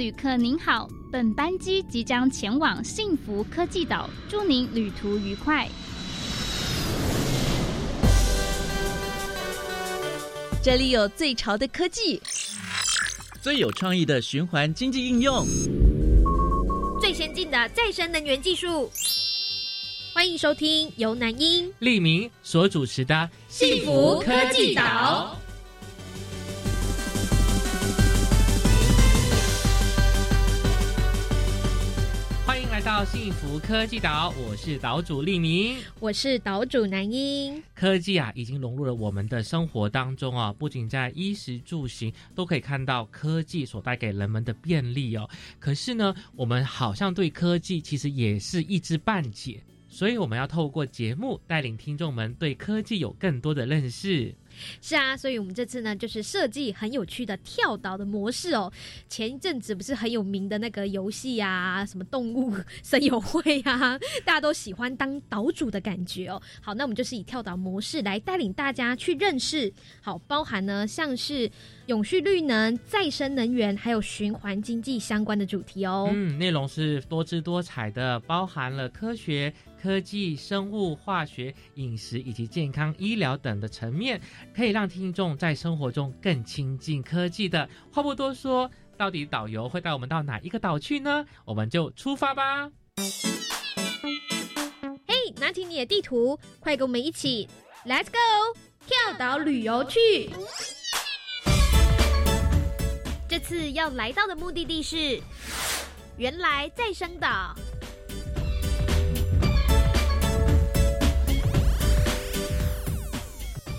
旅客您好，本班机即将前往幸福科技岛，祝您旅途愉快。这里有最潮的科技，最有创意的循环经济应用，最先进的再生能源技术。欢迎收听由南英、利明所主持的《幸福科技岛》。来到幸福科技岛，我是岛主利明，我是岛主南英。科技啊，已经融入了我们的生活当中啊，不仅在衣食住行都可以看到科技所带给人们的便利哦。可是呢，我们好像对科技其实也是一知半解。所以我们要透过节目带领听众们对科技有更多的认识。是啊，所以我们这次呢，就是设计很有趣的跳岛的模式哦。前一阵子不是很有名的那个游戏啊，什么动物森友会啊，大家都喜欢当岛主的感觉哦。好，那我们就是以跳岛模式来带领大家去认识，好，包含呢像是永续绿能、再生能源，还有循环经济相关的主题哦。嗯，内容是多姿多彩的，包含了科学。科技、生物、化学、饮食以及健康、医疗等的层面，可以让听众在生活中更亲近科技的。话不多说，到底导游会带我们到哪一个岛去呢？我们就出发吧！嘿，拿起你的地图，快跟我们一起，Let's go，跳岛旅游去！这次要来到的目的地是原来再生岛。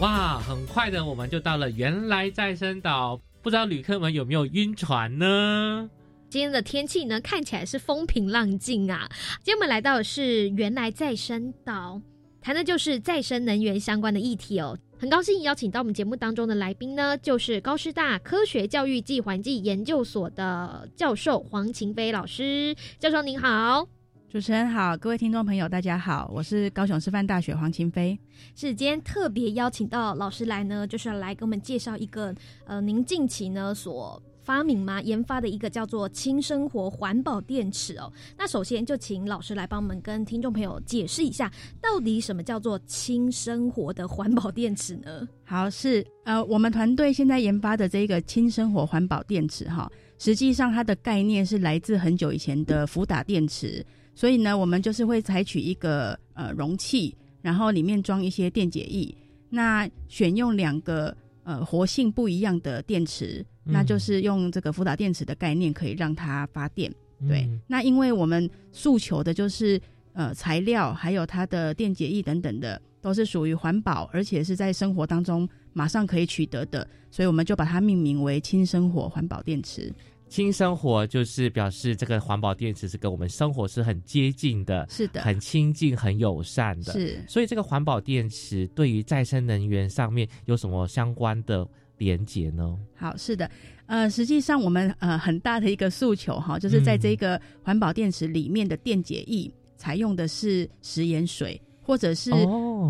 哇，很快的，我们就到了原来再生岛。不知道旅客们有没有晕船呢？今天的天气呢，看起来是风平浪静啊。今天我们来到的是原来再生岛，谈的就是再生能源相关的议题哦。很高兴邀请到我们节目当中的来宾呢，就是高师大科学教育暨环境研究所的教授黄晴飞老师。教授您好。主持人好，各位听众朋友，大家好，我是高雄师范大学黄晴飞。是今天特别邀请到老师来呢，就是要来给我们介绍一个呃，您近期呢所发明吗研发的一个叫做轻生活环保电池哦。那首先就请老师来帮我们跟听众朋友解释一下，到底什么叫做轻生活的环保电池呢？好，是呃，我们团队现在研发的这个轻生活环保电池哈，实际上它的概念是来自很久以前的福打电池。所以呢，我们就是会采取一个呃容器，然后里面装一些电解液，那选用两个呃活性不一样的电池，那就是用这个福打电池的概念，可以让它发电。对，那因为我们诉求的就是呃材料还有它的电解液等等的，都是属于环保，而且是在生活当中马上可以取得的，所以我们就把它命名为轻生活环保电池。轻生活就是表示这个环保电池是跟我们生活是很接近的，是的，很亲近、很友善的。是，所以这个环保电池对于再生能源上面有什么相关的连接呢？好，是的，呃，实际上我们呃很大的一个诉求哈，就是在这个环保电池里面的电解液采用的是食盐水，或者是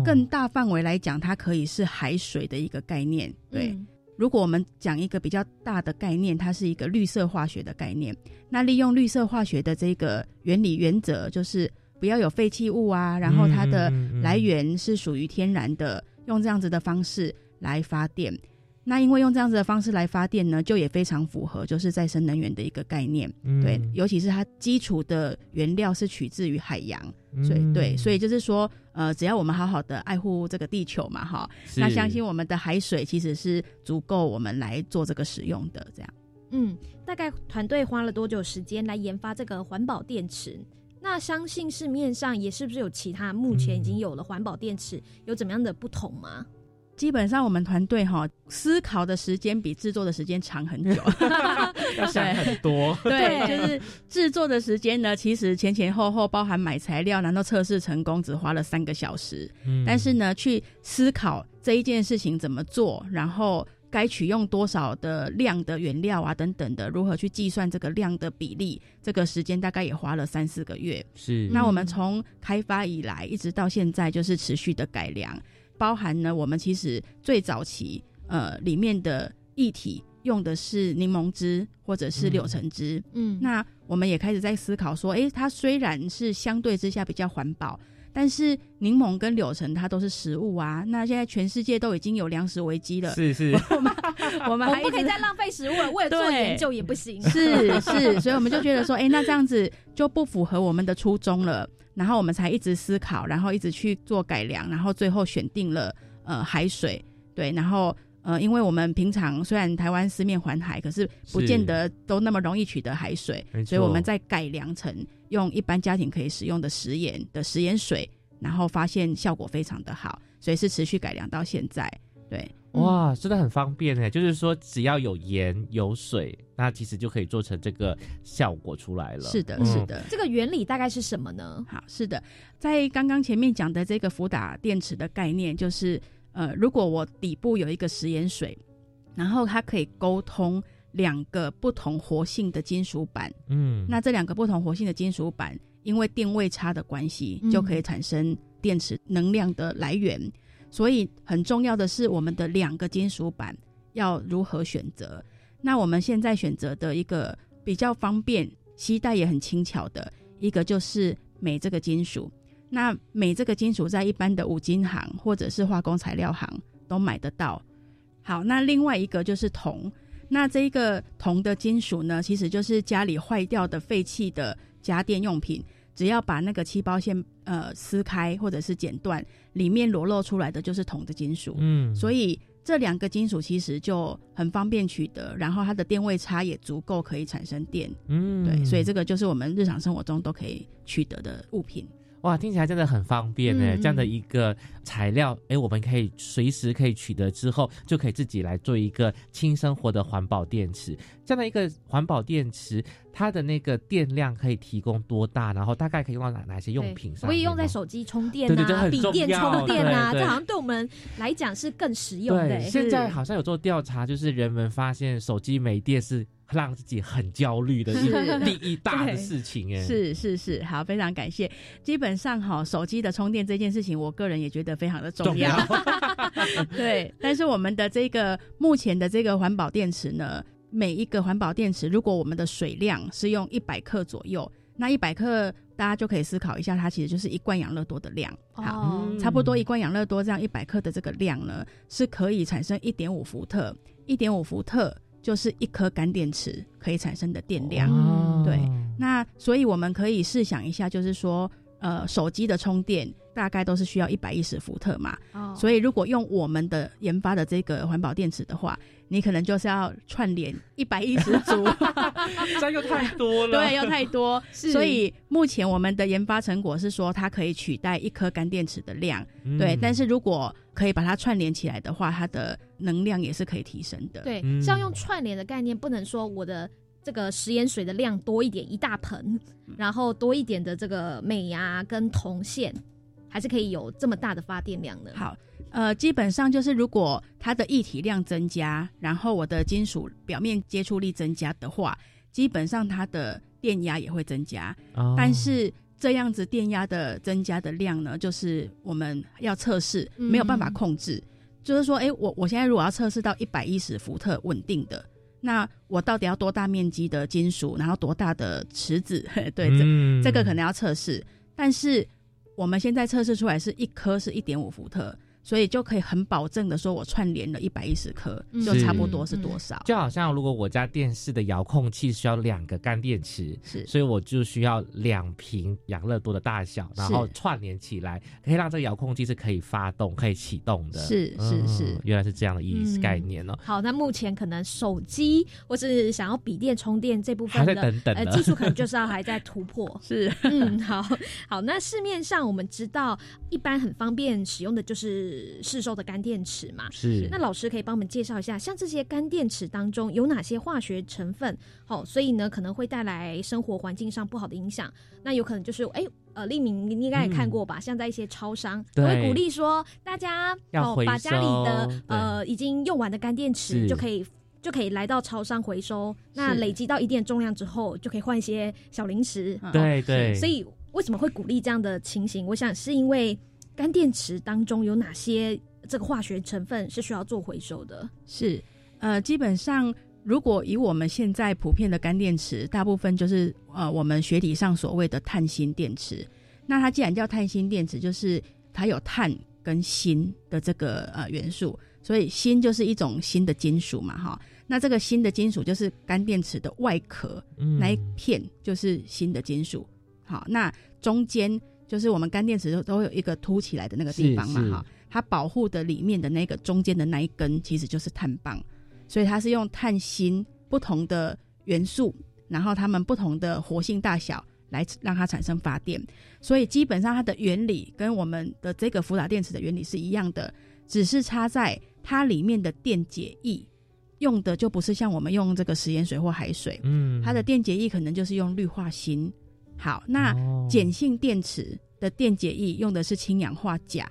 更大范围来讲，它可以是海水的一个概念，对。如果我们讲一个比较大的概念，它是一个绿色化学的概念。那利用绿色化学的这个原理原则，就是不要有废弃物啊，然后它的来源是属于天然的，用这样子的方式来发电。那因为用这样子的方式来发电呢，就也非常符合就是再生能源的一个概念，对，尤其是它基础的原料是取自于海洋，所以对，所以就是说，呃，只要我们好好的爱护这个地球嘛，哈，那相信我们的海水其实是足够我们来做这个使用的，这样。嗯，大概团队花了多久时间来研发这个环保电池？那相信市面上也是不是有其他目前已经有了环保电池，有怎么样的不同吗？基本上我们团队哈思考的时间比制作的时间长很久，要想很多。对，就是制作的时间呢，其实前前后后包含买材料，然后测试成功只花了三个小时。嗯，但是呢，去思考这一件事情怎么做，然后该取用多少的量的原料啊等等的，如何去计算这个量的比例，这个时间大概也花了三四个月。是，那我们从开发以来一直到现在，就是持续的改良。包含呢，我们其实最早期呃里面的液体用的是柠檬汁或者是柳橙汁。嗯，那我们也开始在思考说，诶，它虽然是相对之下比较环保。但是柠檬跟柳橙它都是食物啊，那现在全世界都已经有粮食危机了，是是，我们 我们还不可以再浪费食物了，为了做研究也不行，是是，所以我们就觉得说，哎，那这样子就不符合我们的初衷了，然后我们才一直思考，然后一直去做改良，然后最后选定了呃海水，对，然后。呃，因为我们平常虽然台湾四面环海，可是不见得都那么容易取得海水，所以我们在改良成用一般家庭可以使用的食盐的食盐水，然后发现效果非常的好，所以是持续改良到现在。对，哇，真的很方便诶，就是说只要有盐有水，那其实就可以做成这个效果出来了。是的，是的。这个原理大概是什么呢？好，是的，在刚刚前面讲的这个福打电池的概念就是。呃，如果我底部有一个食盐水，然后它可以沟通两个不同活性的金属板，嗯，那这两个不同活性的金属板，因为电位差的关系，就可以产生电池能量的来源。所以很重要的是，我们的两个金属板要如何选择？那我们现在选择的一个比较方便、携带也很轻巧的一个，就是镁这个金属。那镁这个金属在一般的五金行或者是化工材料行都买得到。好，那另外一个就是铜。那这个铜的金属呢，其实就是家里坏掉的废弃的家电用品，只要把那个气包线呃撕开或者是剪断，里面裸露出来的就是铜的金属。嗯，所以这两个金属其实就很方便取得，然后它的电位差也足够可以产生电。嗯，对，所以这个就是我们日常生活中都可以取得的物品。哇，听起来真的很方便呢！这样的一个材料，哎，我们可以随时可以取得，之后就可以自己来做一个轻生活的环保电池。这样的一个环保电池，它的那个电量可以提供多大？然后大概可以用到哪哪些用品上？可以用在手机充电啊，笔电充电啊，这好像对我们来讲是更实用的。现在好像有做调查，就是人们发现手机没电是。让自己很焦虑的一利益大的事情，哎，是是是，好，非常感谢。基本上哈，手机的充电这件事情，我个人也觉得非常的重要。对，但是我们的这个目前的这个环保电池呢，每一个环保电池，如果我们的水量是用一百克左右，那一百克大家就可以思考一下，它其实就是一罐养乐多的量。好，差不多一罐养乐多这样一百克的这个量呢，是可以产生一点五伏特，一点五伏特。就是一颗干电池可以产生的电量，对。那所以我们可以试想一下，就是说，呃，手机的充电大概都是需要一百一十伏特嘛。哦。所以如果用我们的研发的这个环保电池的话，你可能就是要串联一百一十组，这又太多了。对，又太多。所以目前我们的研发成果是说，它可以取代一颗干电池的量。对。但是如果可以把它串联起来的话，它的能量也是可以提升的。对，像用串联的概念，不能说我的这个食盐水的量多一点，一大盆，然后多一点的这个镁呀跟铜线，还是可以有这么大的发电量的。好，呃，基本上就是如果它的液体量增加，然后我的金属表面接触力增加的话，基本上它的电压也会增加。哦，但是。这样子电压的增加的量呢，就是我们要测试，没有办法控制。就是说，哎，我我现在如果要测试到一百一十伏特稳定的，那我到底要多大面积的金属，然后多大的池子？对，这这个可能要测试。但是我们现在测试出来是一颗是一点五伏特。所以就可以很保证的说，我串联了一百一十克，就差不多是多少？就好像如果我家电视的遥控器需要两个干电池，是，所以我就需要两瓶养乐多的大小，然后串联起来，可以让这个遥控器是可以发动、可以启动的。是是是，原来是这样的意思概念哦。好，那目前可能手机或是想要笔电充电这部分的等等呃技术，可能就是要还在突破。是，嗯，好好。那市面上我们知道，一般很方便使用的就是。市售的干电池嘛，是那老师可以帮我们介绍一下，像这些干电池当中有哪些化学成分？好，所以呢可能会带来生活环境上不好的影响。那有可能就是哎呃，立明你应该也看过吧？像在一些超商会鼓励说，大家要把家里的呃已经用完的干电池就可以就可以来到超商回收。那累积到一定重量之后，就可以换一些小零食。对对。所以为什么会鼓励这样的情形？我想是因为。干电池当中有哪些这个化学成分是需要做回收的？是，呃，基本上如果以我们现在普遍的干电池，大部分就是呃我们学理上所谓的碳锌电池。那它既然叫碳锌电池，就是它有碳跟锌的这个呃元素，所以锌就是一种新的金属嘛，哈。那这个新的金属就是干电池的外壳那一片就是新的金属，好，那中间就是我们干电池都都有一个凸起来的那个地方嘛，哈，它保护的里面的那个中间的那一根其实就是碳棒，所以它是用碳锌不同的元素，然后它们不同的活性大小。来让它产生发电，所以基本上它的原理跟我们的这个福打电池的原理是一样的，只是差在它里面的电解液用的就不是像我们用这个食盐水或海水，嗯，它的电解液可能就是用氯化锌。好，那碱性电池的电解液用的是氢氧化钾，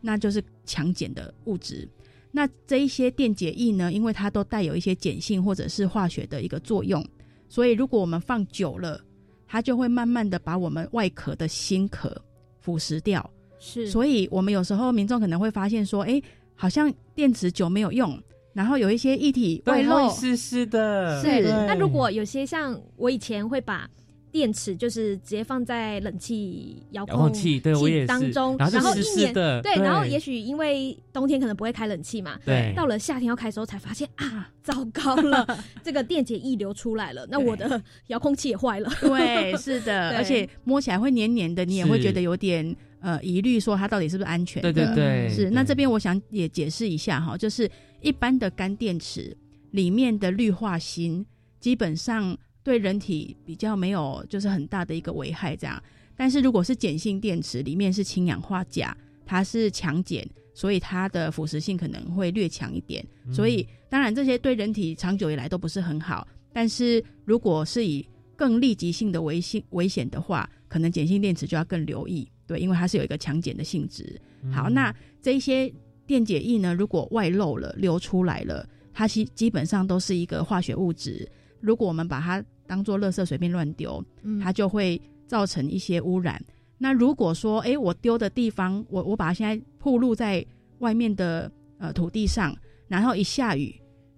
那就是强碱的物质。那这一些电解液呢，因为它都带有一些碱性或者是化学的一个作用，所以如果我们放久了。它就会慢慢的把我们外壳的芯壳腐蚀掉，是，所以我们有时候民众可能会发现说，哎，好像电池久没有用，然后有一些液体外漏，湿湿的。是，那如果有些像我以前会把。电池就是直接放在冷气遥控器对我也当中，然后一年对，然后也许因为冬天可能不会开冷气嘛，对，到了夏天要开的时候才发现啊，糟糕了，这个电解液流出来了，那我的遥控器也坏了。对，是的，而且摸起来会黏黏的，你也会觉得有点呃疑虑，说它到底是不是安全的？对对对，是。那这边我想也解释一下哈，就是一般的干电池里面的氯化锌基本上。对人体比较没有就是很大的一个危害，这样。但是如果是碱性电池，里面是氢氧化钾，它是强碱，所以它的腐蚀性可能会略强一点。所以当然这些对人体长久以来都不是很好。但是如果是以更立即性的危险危险的话，可能碱性电池就要更留意，对，因为它是有一个强碱的性质。好，那这些电解液呢，如果外漏了流出来了，它基基本上都是一个化学物质。如果我们把它当做垃圾随便乱丢，它就会造成一些污染。那如果说，哎，我丢的地方，我我把它现在铺露在外面的呃土地上，然后一下雨，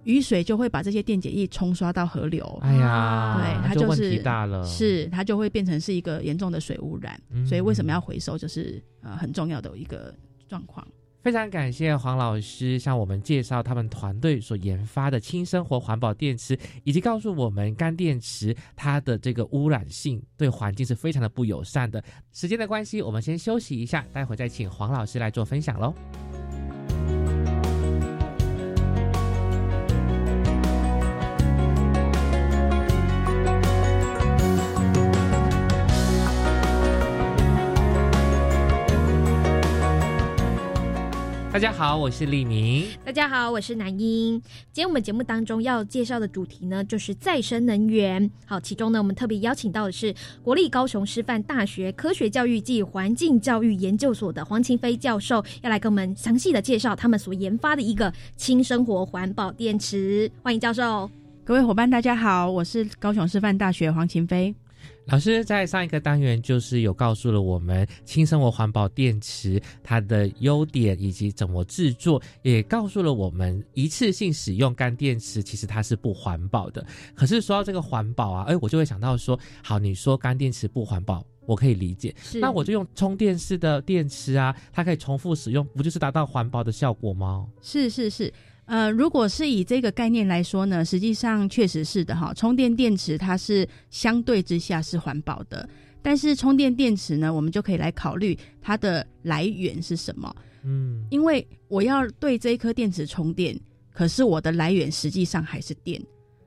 雨水就会把这些电解液冲刷到河流。哎呀，对，它就是大了，是它就会变成是一个严重的水污染。所以为什么要回收，就是呃很重要的一个状况。非常感谢黄老师向我们介绍他们团队所研发的轻生活环保电池，以及告诉我们干电池它的这个污染性对环境是非常的不友善的。时间的关系，我们先休息一下，待会再请黄老师来做分享喽。大家好，我是李明。大家好，我是南英。今天我们节目当中要介绍的主题呢，就是再生能源。好，其中呢，我们特别邀请到的是国立高雄师范大学科学教育暨环境教育研究所的黄晴飞教授，要来跟我们详细的介绍他们所研发的一个轻生活环保电池。欢迎教授，各位伙伴，大家好，我是高雄师范大学黄晴飞。老师在上一个单元就是有告诉了我们轻生活环保电池它的优点以及怎么制作，也告诉了我们一次性使用干电池其实它是不环保的。可是说到这个环保啊，哎，我就会想到说，好，你说干电池不环保，我可以理解，那我就用充电式的电池啊，它可以重复使用，不就是达到环保的效果吗？是是是。呃，如果是以这个概念来说呢，实际上确实是的哈。充电电池它是相对之下是环保的，但是充电电池呢，我们就可以来考虑它的来源是什么。嗯，因为我要对这一颗电池充电，可是我的来源实际上还是电，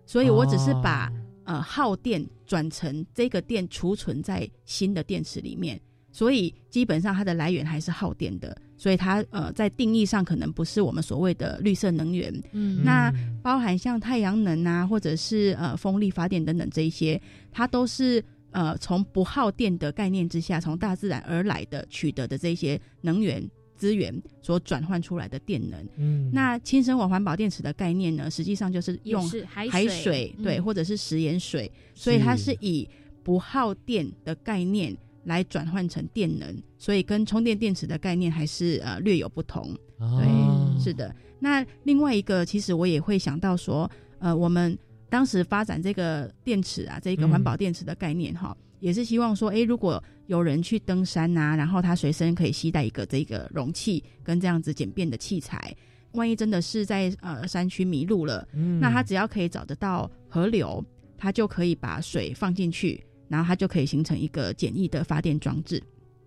所以我只是把呃耗电转成这个电储存在新的电池里面，所以基本上它的来源还是耗电的。所以它呃在定义上可能不是我们所谓的绿色能源，嗯，那包含像太阳能啊，或者是呃风力发电等等这一些，它都是呃从不耗电的概念之下，从大自然而来的取得的这些能源资源所转换出来的电能。嗯，那轻生活环保电池的概念呢，实际上就是用海水对，或者是食盐水，所以它是以不耗电的概念。来转换成电能，所以跟充电电池的概念还是呃略有不同。对，是的。那另外一个，其实我也会想到说，呃，我们当时发展这个电池啊，这个环保电池的概念哈，也是希望说，哎，如果有人去登山呐，然后他随身可以携带一个这个容器跟这样子简便的器材，万一真的是在呃山区迷路了，那他只要可以找得到河流，他就可以把水放进去，然后它就可以形成一个简易的发电装置。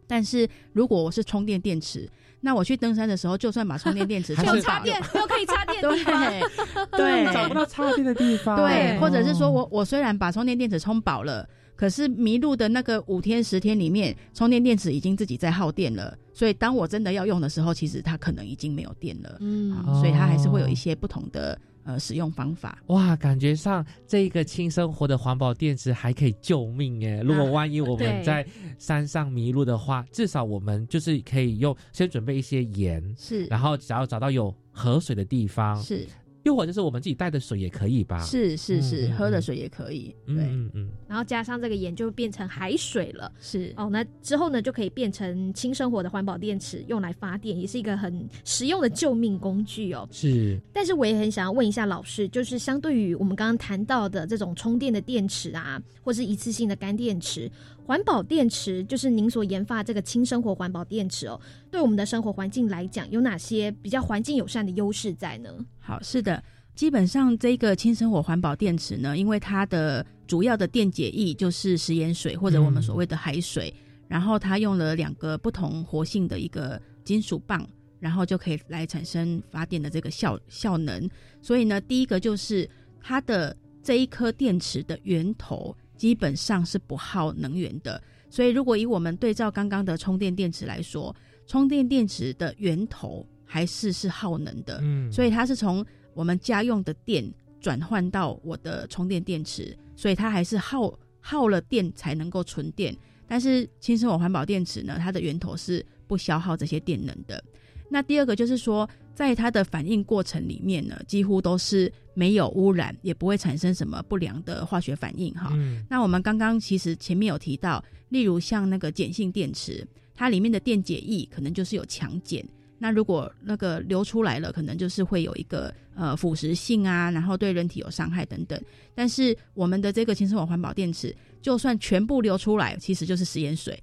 但是如果我是充电电池，那我去登山的时候，就算把充电电池 有插电，又可以插电，对对，找不到插电的地方，对，或者是说我我虽然把充电电池充饱了，可是迷路的那个五天十天里面，充电电池已经自己在耗电了，所以当我真的要用的时候，其实它可能已经没有电了，嗯，所以它还是会有一些不同的。呃，使用方法哇，感觉上这个轻生活的环保电池还可以救命耶！如果万一我们在山上迷路的话，至少我们就是可以用先准备一些盐，是，然后只要找到有河水的地方，是。又或者是我们自己带的水也可以吧？是是是，喝的水也可以。对，嗯嗯。然后加上这个盐，就变成海水了。是哦，那之后呢，就可以变成轻生活的环保电池，用来发电，也是一个很实用的救命工具哦。是。但是我也很想要问一下老师，就是相对于我们刚刚谈到的这种充电的电池啊，或是一次性的干电池。环保电池就是您所研发这个轻生活环保电池哦，对我们的生活环境来讲，有哪些比较环境友善的优势在呢？好，是的，基本上这个轻生活环保电池呢，因为它的主要的电解液就是食盐水或者我们所谓的海水，然后它用了两个不同活性的一个金属棒，然后就可以来产生发电的这个效效能。所以呢，第一个就是它的这一颗电池的源头。基本上是不耗能源的，所以如果以我们对照刚刚的充电电池来说，充电电池的源头还是是耗能的，嗯，所以它是从我们家用的电转换到我的充电电池，所以它还是耗耗了电才能够存电。但是轻生活环保电池呢，它的源头是不消耗这些电能的。那第二个就是说，在它的反应过程里面呢，几乎都是没有污染，也不会产生什么不良的化学反应哈。那我们刚刚其实前面有提到，例如像那个碱性电池，它里面的电解液可能就是有强碱，那如果那个流出来了，可能就是会有一个呃腐蚀性啊，然后对人体有伤害等等。但是我们的这个轻生活环保电池，就算全部流出来，其实就是食盐水，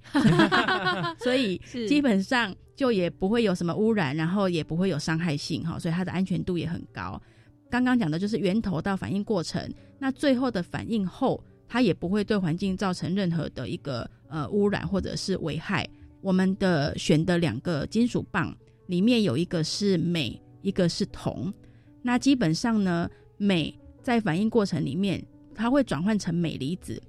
所以基本上。就也不会有什么污染，然后也不会有伤害性哈，所以它的安全度也很高。刚刚讲的就是源头到反应过程，那最后的反应后，它也不会对环境造成任何的一个呃污染或者是危害。我们的选的两个金属棒里面有一个是镁，一个是铜。那基本上呢，镁在反应过程里面它会转换成镁离子，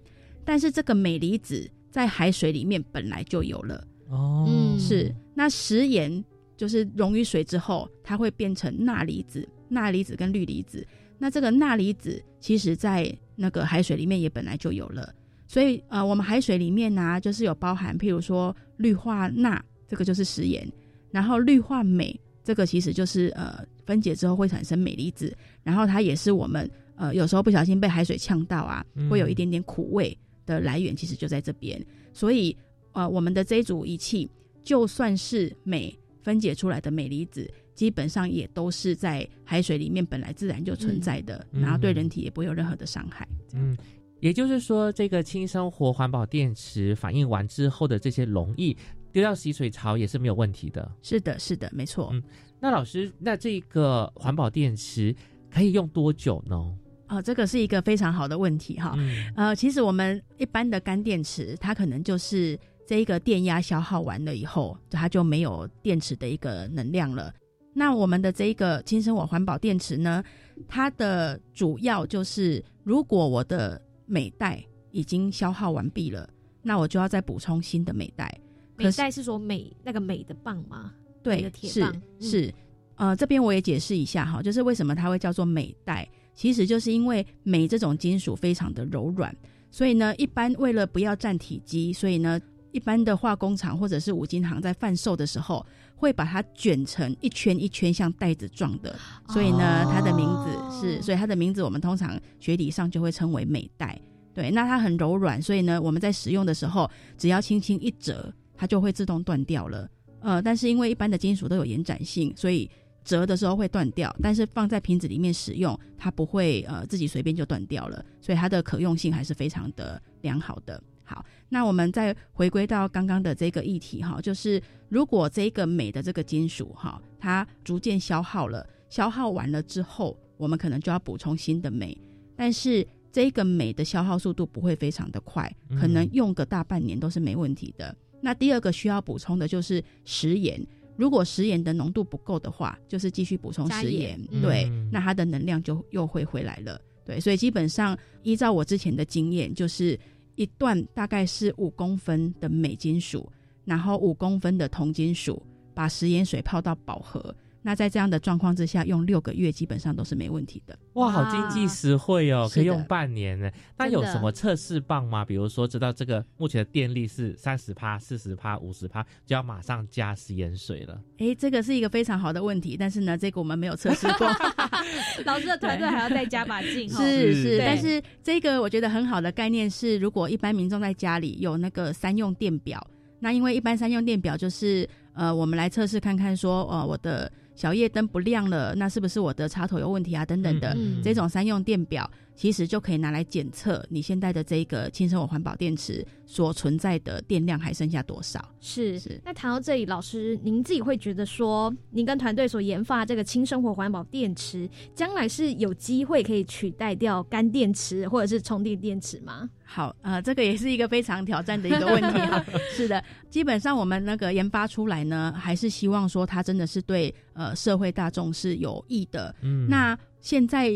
但是这个镁离子在海水里面本来就有了。哦，是那食盐就是溶于水之后，它会变成钠离子、钠离子跟氯离子。那这个钠离子其实在那个海水里面也本来就有了，所以呃，我们海水里面呢，就是有包含，譬如说氯化钠，这个就是食盐，然后氯化镁，这个其实就是呃分解之后会产生镁离子，然后它也是我们呃有时候不小心被海水呛到啊，会有一点点苦味的来源，其实就在这边，所以。呃，我们的这一组仪器，就算是镁分解出来的镁离子，基本上也都是在海水里面本来自然就存在的，然后对人体也不会有任何的伤害。嗯，也就是说，这个轻生活环保电池反应完之后的这些溶液丢到洗水槽也是没有问题的。是的，是的，没错。嗯，那老师，那这个环保电池可以用多久呢？哦，这个是一个非常好的问题哈。呃，其实我们一般的干电池，它可能就是。这一个电压消耗完了以后，它就没有电池的一个能量了。那我们的这一个轻生活环保电池呢，它的主要就是，如果我的镁带已经消耗完毕了，那我就要再补充新的镁带。镁带是说镁那个镁的棒吗？对，是是。呃，这边我也解释一下哈，就是为什么它会叫做镁带，其实就是因为镁这种金属非常的柔软，所以呢，一般为了不要占体积，所以呢。一般的化工厂或者是五金行在贩售的时候，会把它卷成一圈一圈像袋子状的，所以呢，它的名字是，所以它的名字我们通常学理上就会称为美带。对，那它很柔软，所以呢，我们在使用的时候，只要轻轻一折，它就会自动断掉了。呃，但是因为一般的金属都有延展性，所以折的时候会断掉，但是放在瓶子里面使用，它不会呃自己随便就断掉了，所以它的可用性还是非常的良好的。好，那我们再回归到刚刚的这个议题哈，就是如果这个镁的这个金属哈，它逐渐消耗了，消耗完了之后，我们可能就要补充新的镁，但是这个镁的消耗速度不会非常的快，可能用个大半年都是没问题的。那第二个需要补充的就是食盐。如果食盐的浓度不够的话，就是继续补充食盐，对，那它的能量就又会回来了，对，所以基本上依照我之前的经验，就是一段大概是五公分的镁金属，然后五公分的铜金属，把食盐水泡到饱和。那在这样的状况之下，用六个月基本上都是没问题的。哇，好经济实惠哦，可以用半年呢。那有什么测试棒吗？比如说，知道这个目前的电力是三十帕、四十帕、五十帕，就要马上加食盐水了。哎，这个是一个非常好的问题，但是呢，这个我们没有测试过。老师的团队还要再加把劲。是是，但是这个我觉得很好的概念是，如果一般民众在家里有那个三用电表，那因为一般三用电表就是呃，我们来测试看看说，呃，我的。小夜灯不亮了，那是不是我的插头有问题啊？等等的，这种三用电表其实就可以拿来检测你现在的这个轻生活环保电池所存在的电量还剩下多少。是是。那谈到这里，老师您自己会觉得说，您跟团队所研发这个轻生活环保电池，将来是有机会可以取代掉干电池或者是充电电池吗？好，呃，这个也是一个非常挑战的一个问题哈。是的，基本上我们那个研发出来呢，还是希望说它真的是对呃社会大众是有益的。嗯，那现在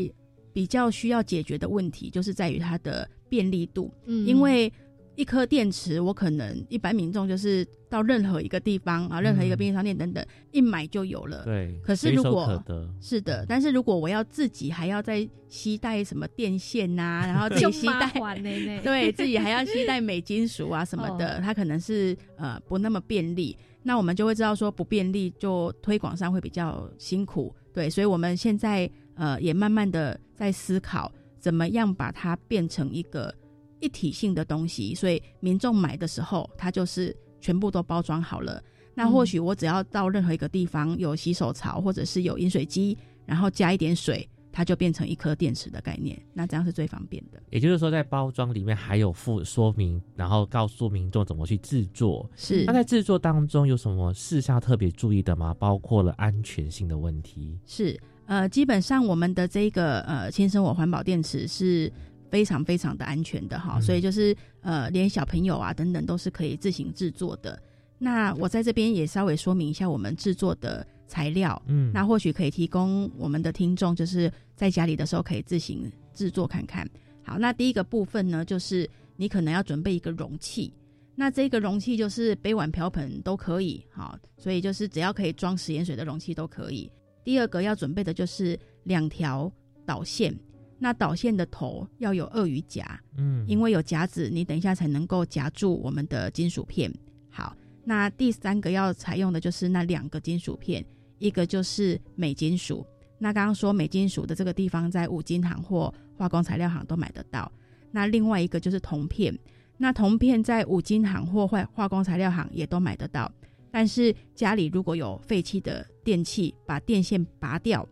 比较需要解决的问题，就是在于它的便利度。嗯，因为。一颗电池，我可能一般民众就是到任何一个地方啊，任何一个便利商店等等，一买就有了。对。可是如果是的，但是如果我要自己还要再携带什么电线呐，然后自己携带，对自己还要携带镁金属啊什么的，它可能是呃不那么便利。那我们就会知道说不便利，就推广上会比较辛苦。对，所以我们现在呃也慢慢的在思考，怎么样把它变成一个。一体性的东西，所以民众买的时候，它就是全部都包装好了。那或许我只要到任何一个地方有洗手槽，或者是有饮水机，然后加一点水，它就变成一颗电池的概念。那这样是最方便的。也就是说，在包装里面还有附说明，然后告诉民众怎么去制作。是。那在制作当中有什么事项特别注意的吗？包括了安全性的问题。是。呃，基本上我们的这个呃轻生活环保电池是。非常非常的安全的哈，所以就是呃，连小朋友啊等等都是可以自行制作的。那我在这边也稍微说明一下我们制作的材料，嗯，那或许可以提供我们的听众就是在家里的时候可以自行制作看看。好，那第一个部分呢，就是你可能要准备一个容器，那这个容器就是杯碗瓢盆都可以，好，所以就是只要可以装食盐水的容器都可以。第二个要准备的就是两条导线。那导线的头要有鳄鱼夹，嗯，因为有夹子，你等一下才能够夹住我们的金属片。好，那第三个要采用的就是那两个金属片，一个就是镁金属。那刚刚说镁金属的这个地方在五金行或化工材料行都买得到。那另外一个就是铜片，那铜片在五金行或化化工材料行也都买得到。但是家里如果有废弃的电器，把电线拔掉，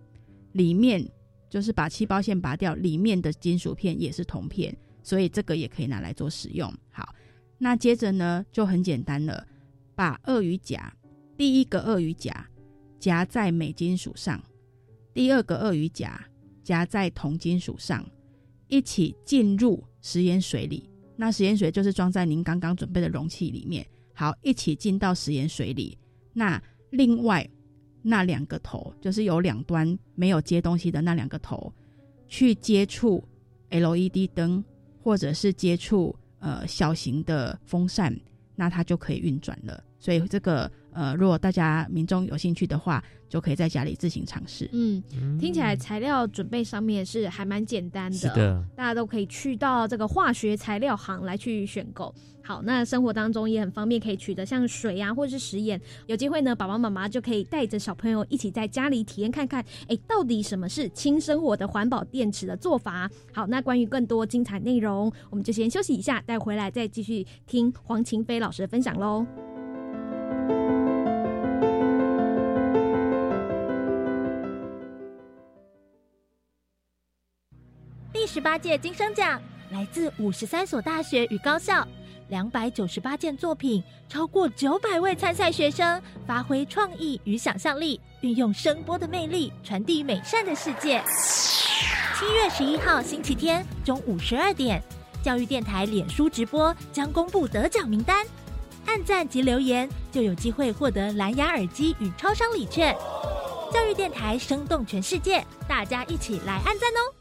里面。就是把气包线拔掉，里面的金属片也是铜片，所以这个也可以拿来做使用。好，那接着呢就很简单了，把鳄鱼夹第一个鳄鱼夹夹在镁金属上，第二个鳄鱼夹夹在铜金属上，一起进入食盐水里。那食盐水就是装在您刚刚准备的容器里面。好，一起进到食盐水里。那另外。那两个头就是有两端没有接东西的那两个头，去接触 LED 灯，或者是接触呃小型的风扇，那它就可以运转了。所以这个呃，如果大家民众有兴趣的话，就可以在家里自行尝试。嗯，听起来材料准备上面是还蛮简单的，大家都可以去到这个化学材料行来去选购。好，那生活当中也很方便，可以取得像水啊，或者是食盐。有机会呢，爸爸妈妈就可以带着小朋友一起在家里体验看看，哎，到底什么是轻生活的环保电池的做法？好，那关于更多精彩内容，我们就先休息一下，待回来再继续听黄晴飞老师的分享喽。十八届金声奖来自五十三所大学与高校，两百九十八件作品，超过九百位参赛学生发挥创意与想象力，运用声波的魅力传递美善的世界。七月十一号星期天中午十二点，教育电台脸书直播将公布得奖名单，按赞及留言就有机会获得蓝牙耳机与超商礼券。教育电台生动全世界，大家一起来按赞哦！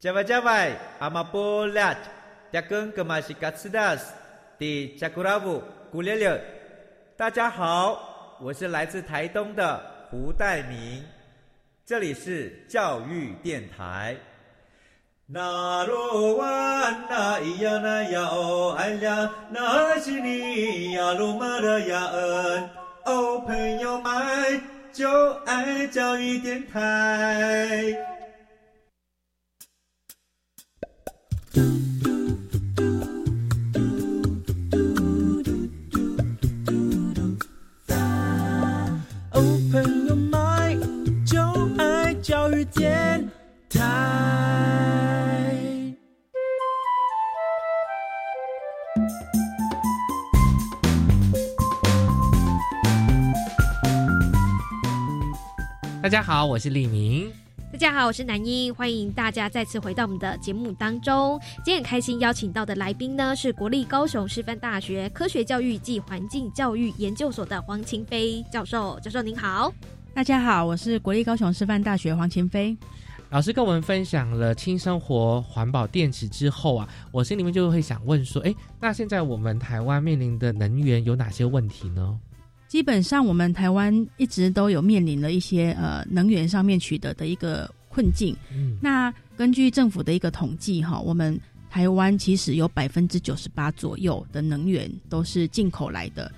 加外加外，阿玛波拉。扎根格玛西卡斯达斯的加古拉布古列列，大家好，我是来自台东的胡代明，这里是教育电台。那罗哇那咿呀那呀哦哎呀，那是你呀鲁玛的呀恩哦，朋友们就爱教育电台。电台。大家好，我是李明。大家好，我是南英，欢迎大家再次回到我们的节目当中。今天很开心邀请到的来宾呢，是国立高雄师范大学科学教育暨环境教育研究所的黄晴飞教授。教授您好，大家好，我是国立高雄师范大学黄晴飞老师。跟我们分享了轻生活环保电池之后啊，我心里面就会想问说，哎，那现在我们台湾面临的能源有哪些问题呢？基本上，我们台湾一直都有面临了一些呃能源上面取得的一个困境。嗯，那根据政府的一个统计，哈，我们台湾其实有百分之九十八左右的能源都是进口来的。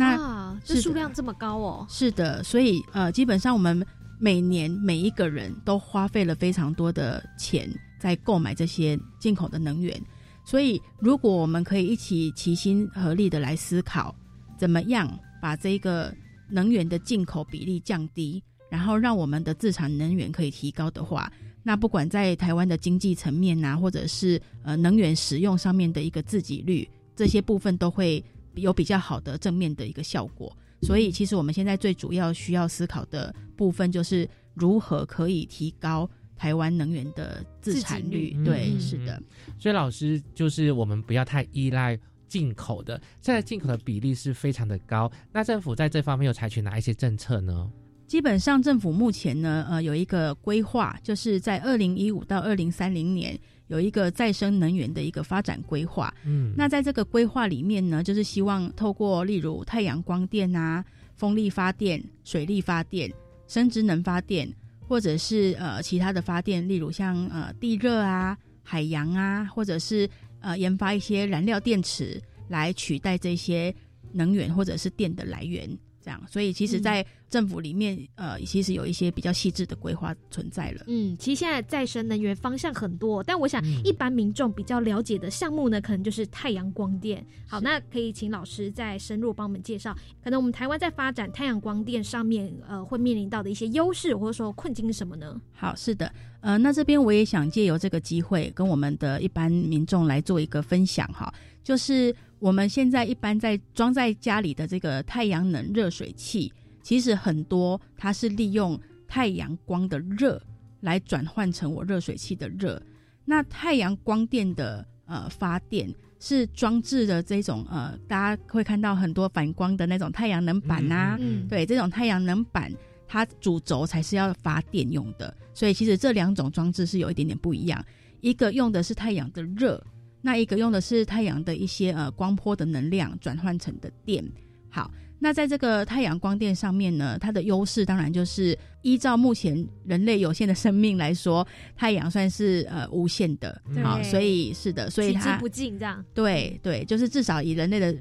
那这数量这么高哦？是的，所以呃，基本上我们每年每一个人都花费了非常多的钱在购买这些进口的能源。所以，如果我们可以一起齐心合力的来思考，怎么样？把这个能源的进口比例降低，然后让我们的自产能源可以提高的话，那不管在台湾的经济层面啊，或者是呃能源使用上面的一个自给率，这些部分都会有比较好的正面的一个效果。所以，其实我们现在最主要需要思考的部分，就是如何可以提高台湾能源的自产率。对，是的。所以，老师就是我们不要太依赖。进口的现在进口的比例是非常的高，那政府在这方面有采取哪一些政策呢？基本上政府目前呢，呃，有一个规划，就是在二零一五到二零三零年有一个再生能源的一个发展规划。嗯，那在这个规划里面呢，就是希望透过例如太阳光电啊、风力发电、水力发电、生殖能发电，或者是呃其他的发电，例如像呃地热啊、海洋啊，或者是。呃，研发一些燃料电池来取代这些能源或者是电的来源，这样。所以，其实，在政府里面，呃，其实有一些比较细致的规划存在了。嗯，其实现在再生能源方向很多，但我想一般民众比较了解的项目呢，可能就是太阳光电。好，那可以请老师再深入帮我们介绍，可能我们台湾在发展太阳光电上面，呃，会面临到的一些优势或者说困境是什么呢？好，是的。呃，那这边我也想借由这个机会，跟我们的一般民众来做一个分享哈，就是我们现在一般在装在家里的这个太阳能热水器，其实很多它是利用太阳光的热来转换成我热水器的热，那太阳光电的呃发电是装置的这种呃，大家会看到很多反光的那种太阳能板呐，对，这种太阳能板它主轴才是要发电用的，所以其实这两种装置是有一点点不一样，一个用的是太阳的热，那一个用的是太阳的一些呃光波的能量转换成的电。好。那在这个太阳光电上面呢，它的优势当然就是依照目前人类有限的生命来说，太阳算是呃无限的，好，所以是的，所以它取之不尽这样。对对，就是至少以人类的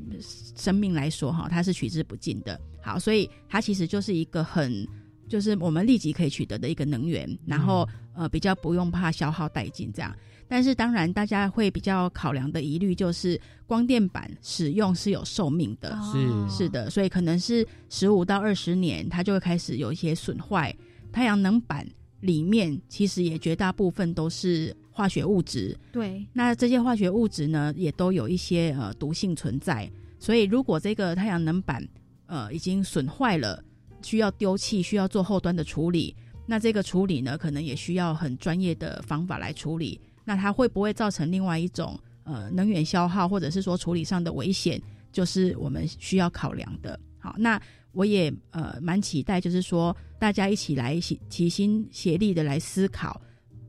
生命来说哈，它是取之不尽的。好，所以它其实就是一个很，就是我们立即可以取得的一个能源，然后呃比较不用怕消耗殆尽这样。但是当然，大家会比较考量的疑虑就是光电板使用是有寿命的，是是的，所以可能是十五到二十年，它就会开始有一些损坏。太阳能板里面其实也绝大部分都是化学物质，对，那这些化学物质呢，也都有一些呃毒性存在。所以如果这个太阳能板呃已经损坏了，需要丢弃，需要做后端的处理，那这个处理呢，可能也需要很专业的方法来处理。那它会不会造成另外一种呃能源消耗，或者是说处理上的危险，就是我们需要考量的。好，那我也呃蛮期待，就是说大家一起来齐齐心协力的来思考，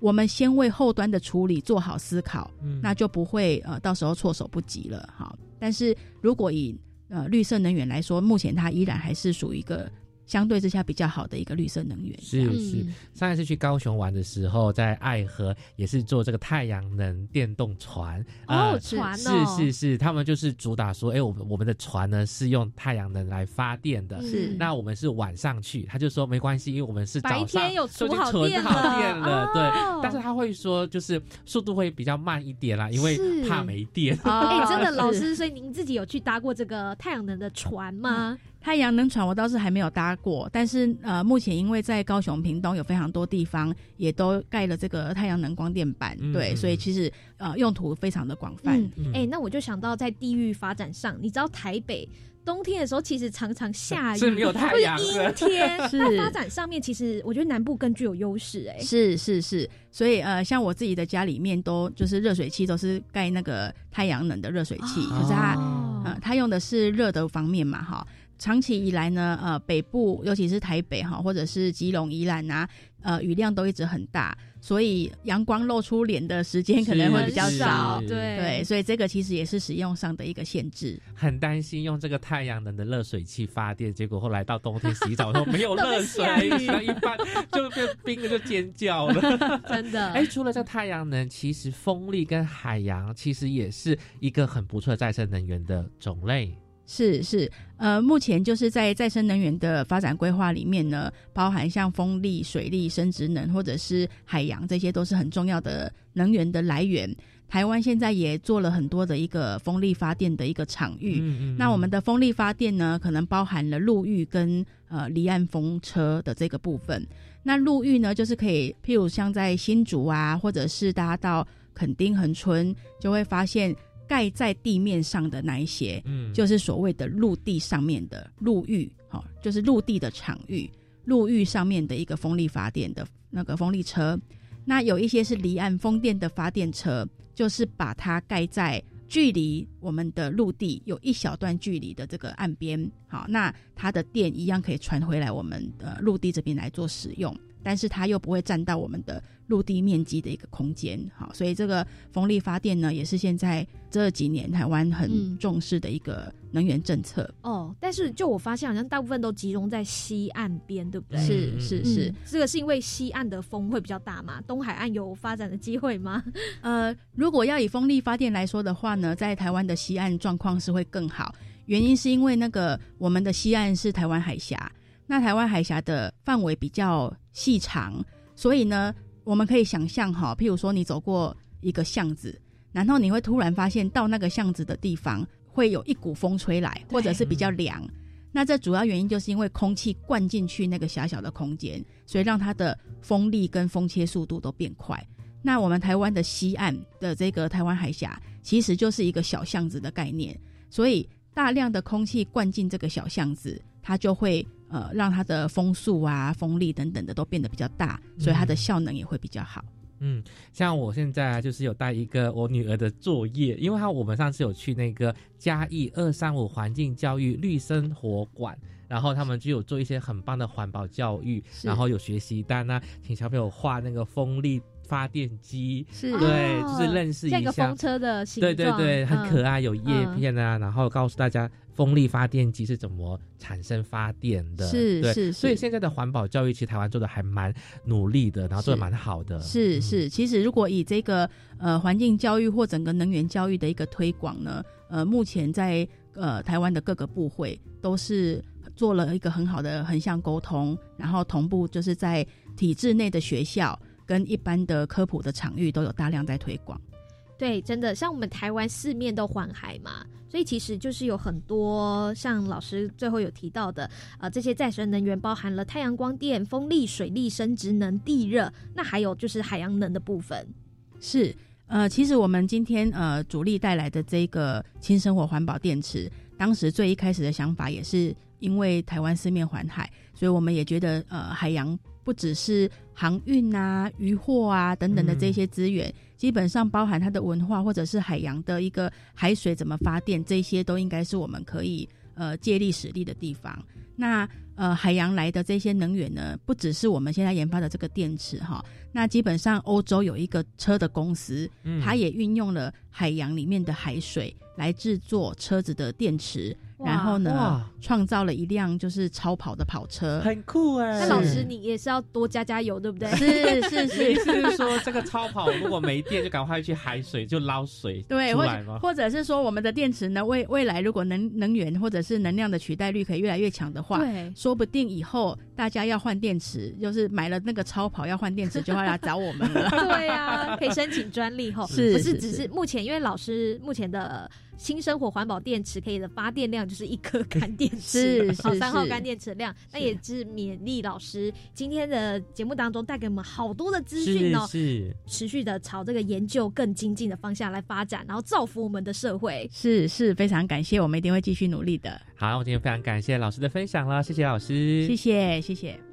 我们先为后端的处理做好思考，那就不会呃到时候措手不及了。好，但是如果以呃绿色能源来说，目前它依然还是属于一个。相对之下比较好的一个绿色能源是是，上一次去高雄玩的时候，在爱河也是做这个太阳能电动船。哦，船是是是，他们就是主打说，哎，我们我们的船呢是用太阳能来发电的，是。那我们是晚上去，他就说没关系，因为我们是早上有就好电了，对，但是他会说就是速度会比较慢一点啦，因为怕没电。哎，真的老师，所以您自己有去搭过这个太阳能的船吗？太阳能船我倒是还没有搭过，但是呃，目前因为在高雄屏东有非常多地方也都盖了这个太阳能光电板，对，所以其实呃用途非常的广泛。哎，那我就想到在地域发展上，你知道台北冬天的时候其实常常下雨，是没有太阳，阴天。那发展上面其实我觉得南部更具有优势，哎，是是是，所以呃，像我自己的家里面都就是热水器都是盖那个太阳能的热水器，可是它呃它用的是热的方面嘛，哈。长期以来呢，呃，北部尤其是台北哈，或者是基隆、宜兰啊，呃，雨量都一直很大，所以阳光露出脸的时间可能会比较少。对对，所以这个其实也是使用上的一个限制。很担心用这个太阳能的热水器发电，结果后来到冬天洗澡的时候没有 热水，一般就变冰的，就尖叫了。真的。哎，除了这太阳能，其实风力跟海洋其实也是一个很不错的再生能源的种类。是是，呃，目前就是在再生能源的发展规划里面呢，包含像风力、水力、生殖能或者是海洋，这些都是很重要的能源的来源。台湾现在也做了很多的一个风力发电的一个场域。那我们的风力发电呢，可能包含了陆域跟呃离岸风车的这个部分。那陆域呢，就是可以，譬如像在新竹啊，或者是大家到垦丁、恒春，就会发现。盖在地面上的那一些，嗯，就是所谓的陆地上面的陆域，好，就是陆地的场域，陆域上面的一个风力发电的那个风力车。那有一些是离岸风电的发电车，就是把它盖在距离我们的陆地有一小段距离的这个岸边，好，那它的电一样可以传回来我们的陆地这边来做使用。但是它又不会占到我们的陆地面积的一个空间，好，所以这个风力发电呢，也是现在这几年台湾很重视的一个能源政策。哦，但是就我发现，好像大部分都集中在西岸边，对不对？是是是，这个是因为西岸的风会比较大嘛？东海岸有发展的机会吗？呃，如果要以风力发电来说的话呢，在台湾的西岸状况是会更好，原因是因为那个我们的西岸是台湾海峡。那台湾海峡的范围比较细长，所以呢，我们可以想象哈，譬如说你走过一个巷子，然后你会突然发现到那个巷子的地方会有一股风吹来，或者是比较凉。那这主要原因就是因为空气灌进去那个狭小的空间，所以让它的风力跟风切速度都变快。那我们台湾的西岸的这个台湾海峡其实就是一个小巷子的概念，所以大量的空气灌进这个小巷子，它就会。呃，让它的风速啊、风力等等的都变得比较大，所以它的效能也会比较好。嗯，像我现在啊，就是有带一个我女儿的作业，因为她我们上次有去那个嘉义二三五环境教育绿生活馆，然后他们就有做一些很棒的环保教育，然后有学习单啊，请小朋友画那个风力发电机，是对，就是认识一下这个风车的形对对对，很可爱，有叶嗯片啊，然后告诉大家风力发电机是怎么产生发电的，是是是。所以现在的环保教育其实台湾做的还蛮努力的，然后做的蛮好的，是是，其实如果以这个呃环境教育或整个能源教育的一个推广呢，呃，目前在呃台湾的各个部会都是做了一个很好的横向沟通，然后同步就是在体制内的学校跟一般的科普的场域都有大量在推广。对，真的像我们台湾四面都环海嘛，所以其实就是有很多像老师最后有提到的，呃，这些再生能源包含了太阳光电、风力、水力、生殖能、地热，那还有就是海洋能的部分。是，呃，其实我们今天呃主力带来的这个轻生活环保电池，当时最一开始的想法也是因为台湾四面环海，所以我们也觉得呃海洋不只是航运啊、渔获啊等等的这些资源，基本上包含它的文化或者是海洋的一个海水怎么发电，这些都应该是我们可以呃借力使力的地方。那呃海洋来的这些能源呢，不只是我们现在研发的这个电池哈，那基本上欧洲有一个车的公司，它也运用了海洋里面的海水来制作车子的电池，然后呢哇创造了一辆就是超跑的跑车，很酷哎那老师你也是要多加加油，对不对？是是是 是说这个超跑如果没电，就赶快去海水就捞水对，或出来吗？或者是说我们的电池呢，未未来如果能能源或者是能量的取代率可以越来越强的话，对说不定以后大家要换电池，就是买了那个超跑要换电池，就会来找我们了。对呀、可以申请专利吼。是是不是只是是目前因为老师目前的新生活环保电池可以的发电量就是一颗干电池，是 是是好三号干电池量，那也是勉励老师今天的节目当中带给我们好多的资讯哦，是持续的朝这个研究更精进的方向来发展，然后造福我们的社会。是是，非常感谢，我们一定会继续努力的。好，我今天非常感谢老师的分享了，谢谢老师，谢谢谢谢。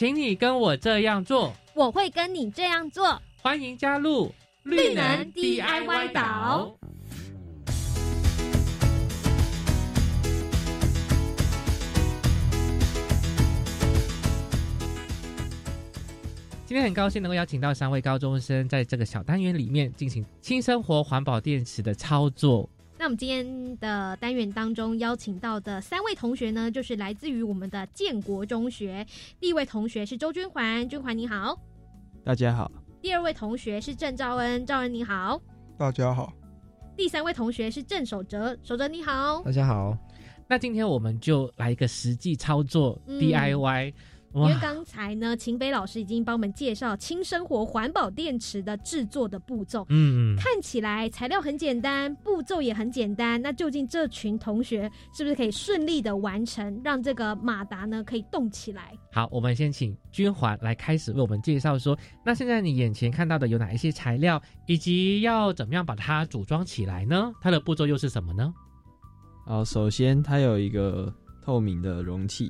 请你跟我这样做，我会跟你这样做。欢迎加入绿能 DIY 岛。今天很高兴能够邀请到三位高中生，在这个小单元里面进行轻生活环保电池的操作。那我们今天的单元当中邀请到的三位同学呢，就是来自于我们的建国中学。第一位同学是周君环，君环你好；大家好，第二位同学是郑兆恩，兆恩你好；大家好，第三位同学是郑守哲，守哲你好。大家好。那今天我们就来一个实际操作、嗯 DIY。因为刚才呢，秦北老师已经帮我们介绍轻生活环保电池的制作的步骤。嗯，看起来材料很简单，步骤也很简单。那究竟这群同学是不是可以顺利的完成，让这个马达呢可以动起来？好，我们先请君环来开始为我们介绍说，那现在你眼前看到的有哪一些材料，以及要怎么样把它组装起来呢？它的步骤又是什么呢？好，首先它有一个透明的容器，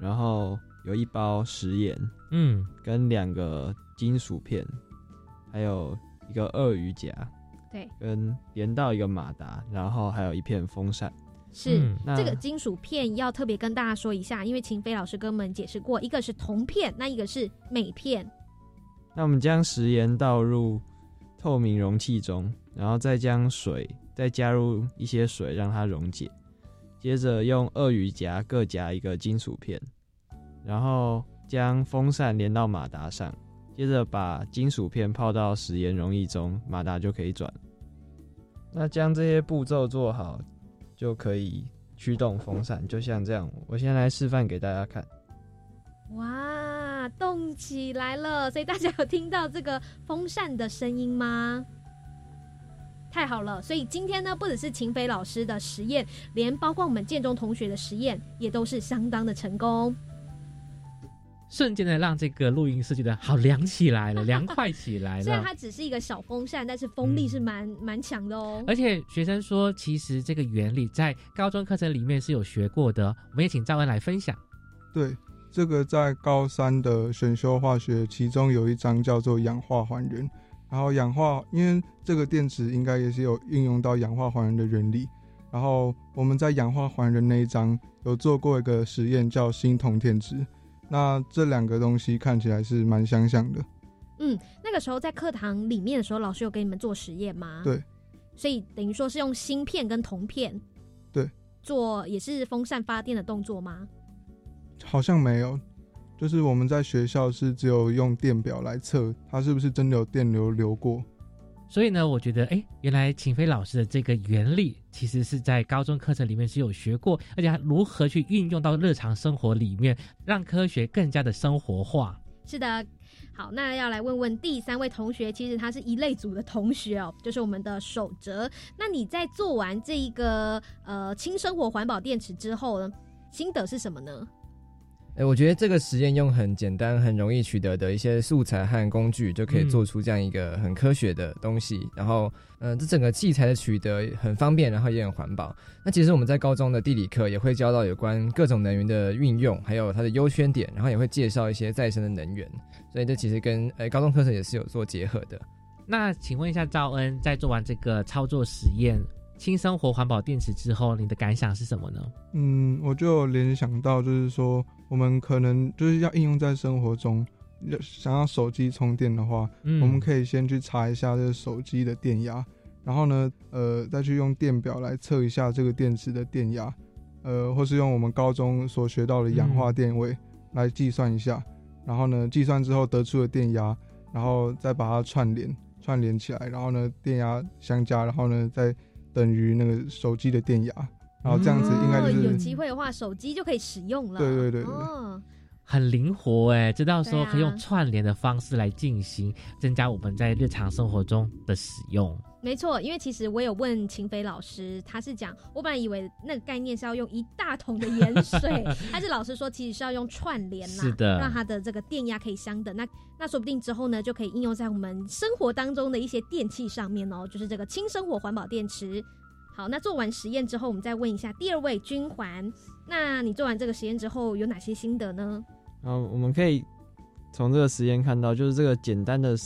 然后。有一包食盐，嗯，跟两个金属片，还有一个鳄鱼夹，对，跟连到一个马达，然后还有一片风扇。是这个金属片要特别跟大家说一下，因为秦飞老师跟我们解释过，一个是铜片，那一个是镁片。那我们将食盐倒入透明容器中，然后再将水再加入一些水让它溶解，接着用鳄鱼夹各夹一个金属片，然后将风扇连到马达上，接着把金属片泡到食盐溶液中，马达就可以转。那将这些步骤做好。就可以驱动风扇，就像这样。我先来示范给大家看。哇，动起来了！所以大家有听到这个风扇的声音吗？太好了！所以今天呢，不只是秦飞老师的实验，连包括我们建中同学的实验，也都是相当的成功。瞬间的让这个录音室觉得好凉起来了，凉快起来了。虽然它只是一个小风扇，但是风力是蛮蛮强的哦。而且学生说，其实这个原理在高中课程里面是有学过的。我们也请赵恩来分享。对，这个在高三的选修化学，其中有一章叫做氧化还原。然后氧化，因为这个电池应该也是有运用到氧化还原的原理。然后我们在氧化还原那一章有做过一个实验，叫锌铜电池。那这两个东西看起来是蛮相像的。嗯，那个时候在课堂里面的时候，老师有给你们做实验吗？对。所以等于说是用芯片跟铜片。对。做也是风扇发电的动作吗？好像没有，就是我们在学校是只有用电表来测它是不是真的有电流流过。所以呢，我觉得，哎，原来秦飞老师的这个原理，其实是在高中课程里面是有学过，而且如何去运用到日常生活里面，让科学更加的生活化。是的，好，那要来问问第三位同学，其实他是一类组的同学哦，就是我们的守哲。那你在做完这一个呃轻生活环保电池之后呢，心得是什么呢？哎，我觉得这个实验用很简单、很容易取得的一些素材和工具，就可以做出这样一个很科学的东西。然后，嗯，这整个器材的取得很方便，然后也很环保。那其实我们在高中的地理课也会教到有关各种能源的运用，还有它的优缺点，然后也会介绍一些再生的能源。所以这其实跟哎高中课程也是有做结合的。那请问一下赵恩，在做完这个操作实验？轻生活环保电池之后，你的感想是什么呢？嗯，我就联想到，就是说，我们可能就是要应用在生活中，想要手机充电的话，我们可以先去查一下这个手机的电压，然后呢，呃，再去用电表来测一下这个电池的电压，呃，或是用我们高中所学到的氧化电位来计算一下，然后呢，计算之后得出的电压，然后再把它串联串联起来，然后呢，电压相加，然后呢，再等于那个手机的电压，然后这样子应该就是有机会的话，手机就可以使用了。对对对对，很灵活哎，知道说可以用串联的方式来进行，增加我们在日常生活中的使用。没错，因为其实我有问秦飞老师，他是讲我本来以为那个概念是要用一大桶的盐水，但是老师说其实是要用串联啦，是的，让它的这个电压可以相等。那那说不定之后呢，就可以应用在我们生活当中的一些电器上面哦，就是这个轻生活环保电池。好，那做完实验之后，我们再问一下第二位君环，那你做完这个实验之后有哪些心得呢？然后我们可以从这个实验看到，就是这个简单的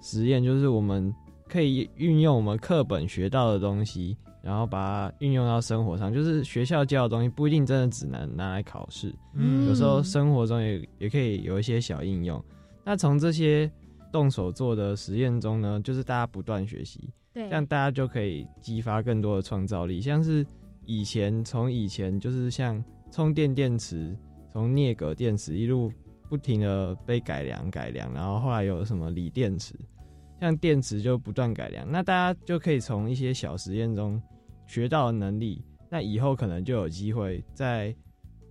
实验，就是我们。可以运用我们课本学到的东西，然后把它运用到生活上。就是学校教的东西不一定真的只能拿来考试，嗯，有时候生活中也也可以有一些小应用。那从这些动手做的实验中呢，就是大家不断学习，对，这样大家就可以激发更多的创造力。像是以前从以前就是像充电电池，从镍镉电池一路不停的被改良改良，然后后来有什么锂电池。像电池就不断改良，那大家就可以从一些小实验中学到能力，那以后可能就有机会在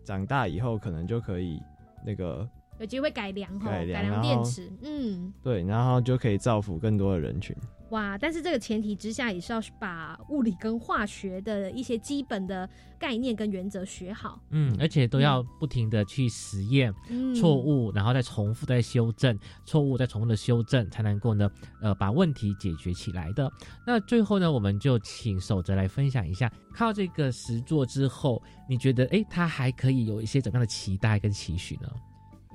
长大以后可能就可以那个有机会改良改良电池，嗯，对，然后就可以造福更多的人群。哇！但是这个前提之下，也是要把物理跟化学的一些基本的概念跟原则学好。嗯，而且都要不停的去实验错误，然后再重复再修正错误，再重复的修正，才能够呢，呃，把问题解决起来的。那最后呢，我们就请守则来分享一下，看到这个实作之后，你觉得，哎，他还可以有一些怎么样的期待跟期许呢？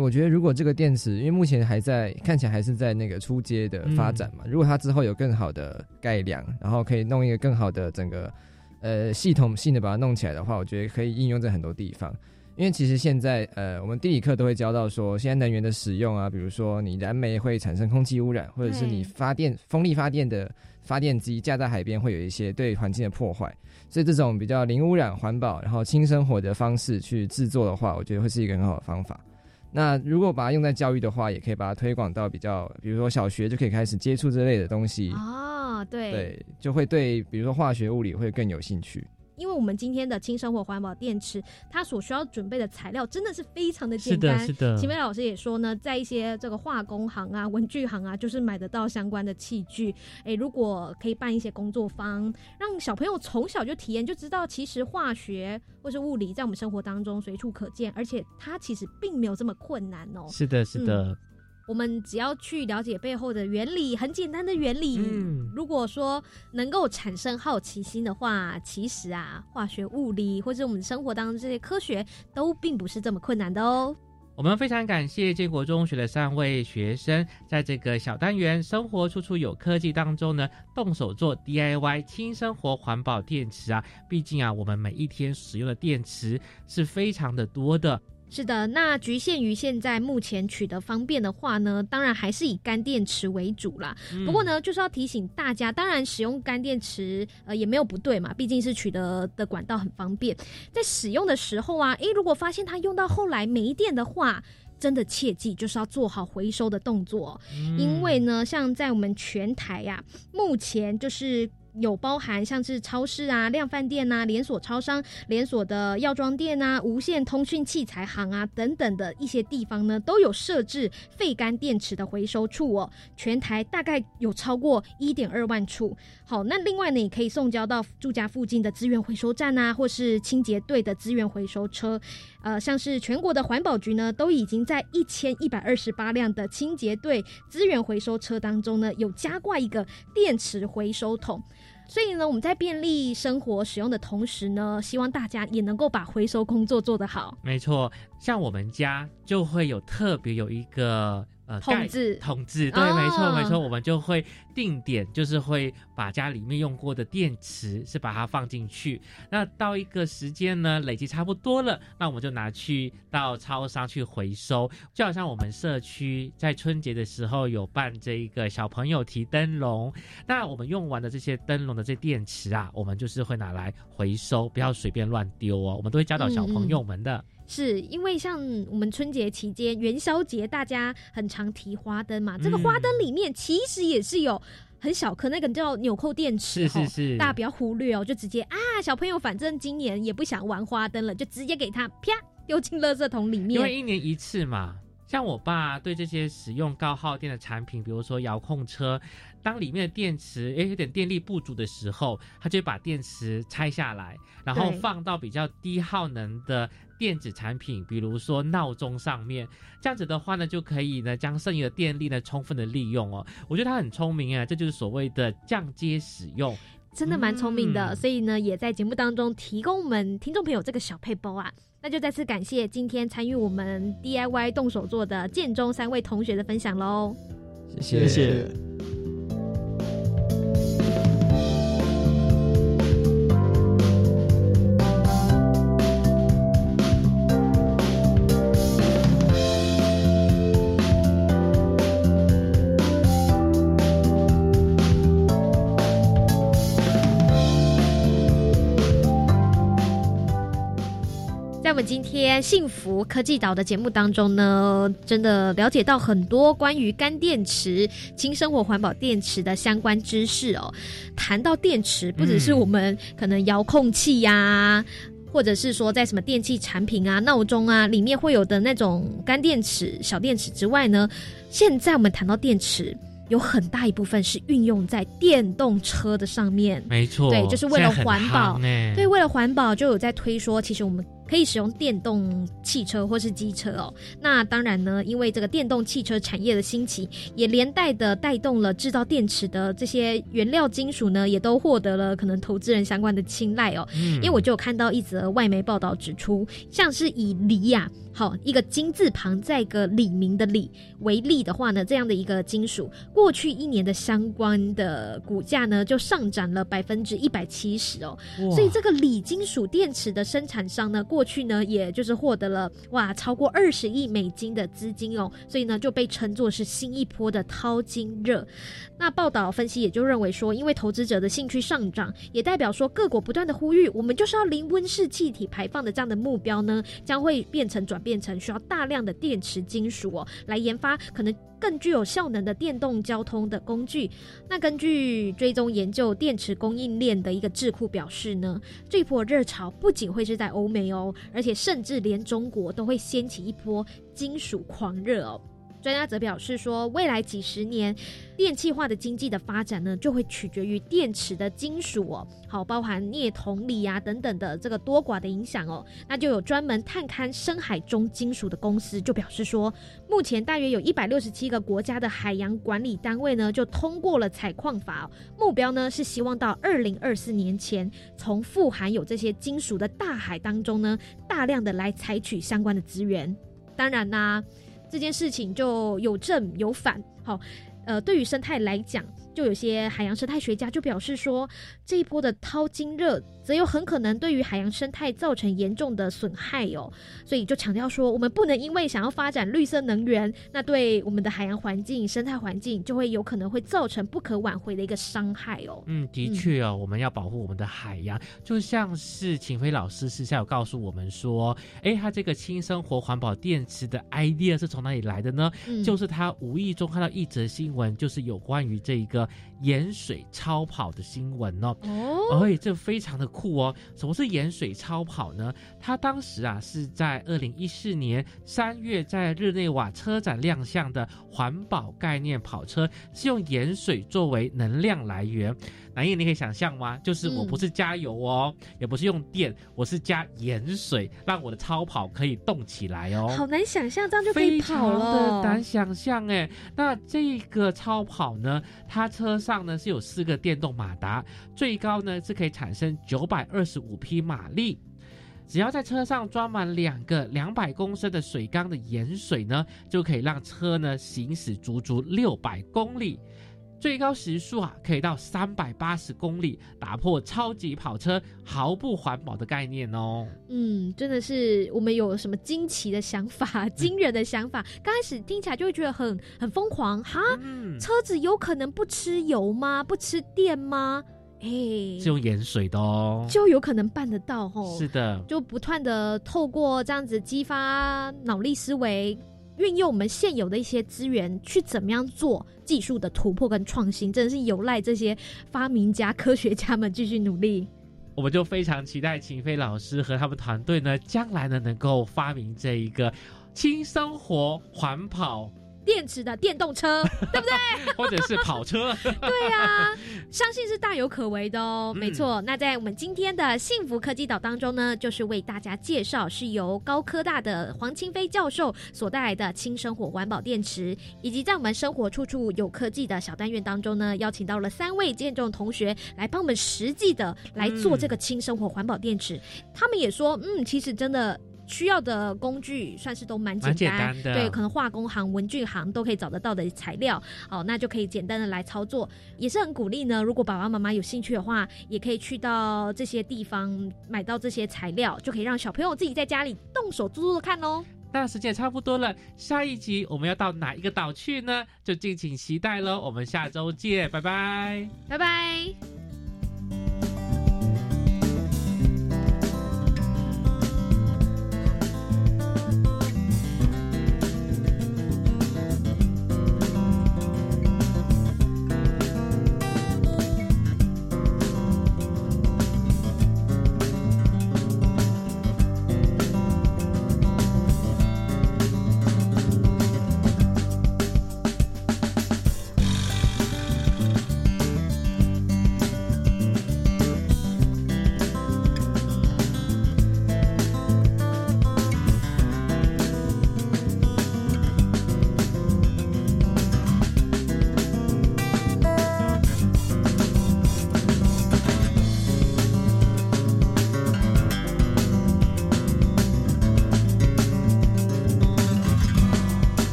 我觉得如果这个电池，因为目前还在看起来还是在那个初阶的发展嘛，如果它之后有更好的改良，然后可以弄一个更好的整个呃系统性的把它弄起来的话，我觉得可以应用在很多地方。因为其实现在呃，我们地理课都会教到说，现在能源的使用啊，比如说你燃煤会产生空气污染，或者是你发电风力发电的发电机架在海边会有一些对环境的破坏。所以这种比较零污染、环保，然后轻生活的方式去制作的话，我觉得会是一个很好的方法。那如果把它用在教育的话，也可以把它推广到比较，比如说小学就可以开始接触这类的东西。哦，对，对，就会对，比如说化学、物理会更有兴趣。因为我们今天的轻生活环保电池，它所需要准备的材料真的是非常的简单。是的，是的。秦梅老师也说呢，在一些这个化工行啊、文具行啊，就是买得到相关的器具。哎，如果可以办一些工作坊，让小朋友从小就体验，就知道其实化学或是物理在我们生活当中随处可见，而且它其实并没有这么困难哦。是的，是的。我们只要去了解背后的原理，很简单的原理。嗯，如果说能够产生好奇心的话，其实啊，化学、物理或者我们生活当中这些科学都并不是这么困难的哦。我们非常感谢建国中学的三位学生，在这个小单元“生活处处有科技”当中呢，动手做 DIY 轻生活环保电池啊。毕竟啊，我们每一天使用的电池是非常的多的。是的，那局限于现在目前取得方便的话呢，当然还是以干电池为主啦。不过呢，就是要提醒大家，当然使用干电池呃也没有不对嘛，毕竟是取得的管道很方便。在使用的时候啊，诶，如果发现它用到后来没电的话，真的切记就是要做好回收的动作，因为呢，像在我们全台呀，目前就是。有包含像是超市啊、量贩店呐、连锁超商、连锁的药妆店呐、无线通讯器材行啊等等的一些地方呢，都有设置废干电池的回收处哦。全台大概有超过一点二万处。好，那另外呢，也可以送交到住家附近的资源回收站啊，或是清洁队的资源回收车。呃，像是全国的环保局呢，都已经在一千一百二十八辆的清洁队资源回收车当中呢，有加挂一个电池回收桶。所以呢，我们在便利生活使用的同时呢，希望大家也能够把回收工作做得好。没错，像我们家就会有特别有一个。呃，统治统治，对，没错没错，我们就会定点，就是会把家里面用过的电池是把它放进去。那到一个时间呢，累积差不多了，那我们就拿去到超商去回收。就好像我们社区在春节的时候有办这一个小朋友提灯笼，那我们用完的这些灯笼的这电池啊，我们就是会拿来回收，不要随便乱丢哦。我们都会教导小朋友们的。是因为像我们春节期间元宵节，大家很常提花灯嘛。这个花灯里面其实也是有很小颗那个叫纽扣电池，是是是，大家不要忽略哦。就直接啊，小朋友反正今年也不想玩花灯了，就直接给他啪丢进垃圾桶里面。因为一年一次嘛。像我爸对这些使用高耗电的产品，比如说遥控车，当里面的电池诶有点电力不足的时候，他就把电池拆下来，然后放到比较低耗能的电子产品，比如说闹钟上面。这样子的话呢，就可以呢将剩余的电力呢充分的利用哦。我觉得他很聪明啊，这就是所谓的降阶使用。真的蛮聪明的，所以呢，也在节目当中提供我们听众朋友这个小配包啊。那就再次感谢今天参与我们 DIY 动手做的建中三位同学的分享喽，谢谢。我们今天幸福科技岛的节目当中呢，真的了解到很多关于干电池、轻生活环保电池的相关知识哦。谈到电池，不只是我们可能遥控器呀，或者是说在什么电器产品啊、闹钟啊里面会有的那种干电池、小电池之外呢，现在我们谈到电池。有很大一部分是运用在电动车的上面，没错，对，就是为了环保。对，为了环保，就有在推说，其实我们可以使用电动汽车或是机车哦。那当然呢，因为这个电动汽车产业的兴起，也连带的带动了制造电池的这些原料金属呢，也都获得了可能投资人相关的青睐哦。因为我就有看到一则外媒报道指出，像是以锂呀，好一个金字旁再一个李明的李为例的话呢，这样的一个金属，过去一年的相关的股价呢，就上涨了百分之一百七十哦。所以这个锂金属电池的生产商呢，过去呢，也就是获得了哇超过二十亿美金的资金哦，所以呢就被称作是新一波的淘金热。那报道分析也就认为说，因为投资者的兴趣上涨，也代表说各国不断的呼吁，我们就是要零温室气体排放的这样的目标呢，将会变成转变成需要大量的电池金属哦，来研发可能更具有效能的电动交通的工具。那根据追踪研究电池供应链的一个智库表示呢，这波热潮不仅会是在欧美哦，而且甚至连中国都会掀起一波金属狂热哦。专家则表示说，未来几十年电气化的经济的发展呢，就会取决于电池的金属哦，好，包含镍、铜、锂啊等等的这个多寡的影响哦。那就有专门探勘深海中金属的公司就表示说，目前大约有一百六十七个国家的海洋管理单位呢，就通过了采矿法，目标呢是希望到二零二四年前，从富含有这些金属的大海当中呢，大量的来采取相关的资源。当然啦。这件事情就有正有反，好，呃，对于生态来讲。就有些海洋生态学家就表示说，这一波的淘金热则有很可能对于海洋生态造成严重的损害哦，所以就强调说，我们不能因为想要发展绿色能源，那对我们的海洋环境、生态环境就会有可能会造成不可挽回的一个伤害哦。嗯，的确哦，我们要保护我们的海洋，就像是秦飞老师私下有告诉我们说，哎，他这个轻生活环保电池的 idea 是从哪里来的呢？就是他无意中看到一则新闻，就是有关于这一个。盐水超跑的新闻哦，哦，而且这非常的酷哦。什么是盐水超跑呢？它当时啊是在二零一四年三月在日内瓦车展亮相的环保概念跑车，是用盐水作为能量来源。南叶，你可以想象吗？就是我不是加油哦，也不是用电，我是加盐水，让我的超跑可以动起来哦。好难想象，这样就可以跑了。难想象哎。那这个超跑呢，它车上呢是有四个电动马达，最高呢是可以产生九百二十五匹马力。只要在车上装满两个两百公升的水缸的盐水呢，就可以让车呢行驶足足六百公里。最高时速啊，可以到三百八十公里，打破超级跑车毫不环保的概念哦。嗯，真的是我们有什么惊奇的想法、惊人的想法？刚开始听起来就会觉得很很疯狂哈。车子有可能不吃油吗？不吃电吗？哎，是用盐水的哦，就有可能办得到哦。是的，就不断的透过这样子激发脑力思维。运用我们现有的一些资源去怎么样做技术的突破跟创新，真的是有赖这些发明家、科学家们继续努力。我们就非常期待秦飞老师和他们团队呢，将来呢能够发明这一个轻生活环保。电池的电动车，对不对？或者是跑车？对呀，相信是大有可为的哦。没错，那在我们今天的幸福科技岛当中呢，就是为大家介绍是由高科大的黄清飞教授所带来的轻生活环保电池，以及在我们生活处处有科技的小单元当中呢，邀请到了三位建中同学来帮我们实际的来做这个轻生活环保电池。他们也说，嗯，其实真的。需要的工具算是都蛮简单的，对，可能化工行、文具行都可以找得到的材料，哦，那就可以简单的来操作，也是很鼓励呢。如果爸爸妈妈有兴趣的话，也可以去到这些地方买到这些材料，就可以让小朋友自己在家里动手做做看喽。那时间也差不多了，下一集我们要到哪一个岛去呢？就敬请期待喽。我们下周见，拜拜，拜拜。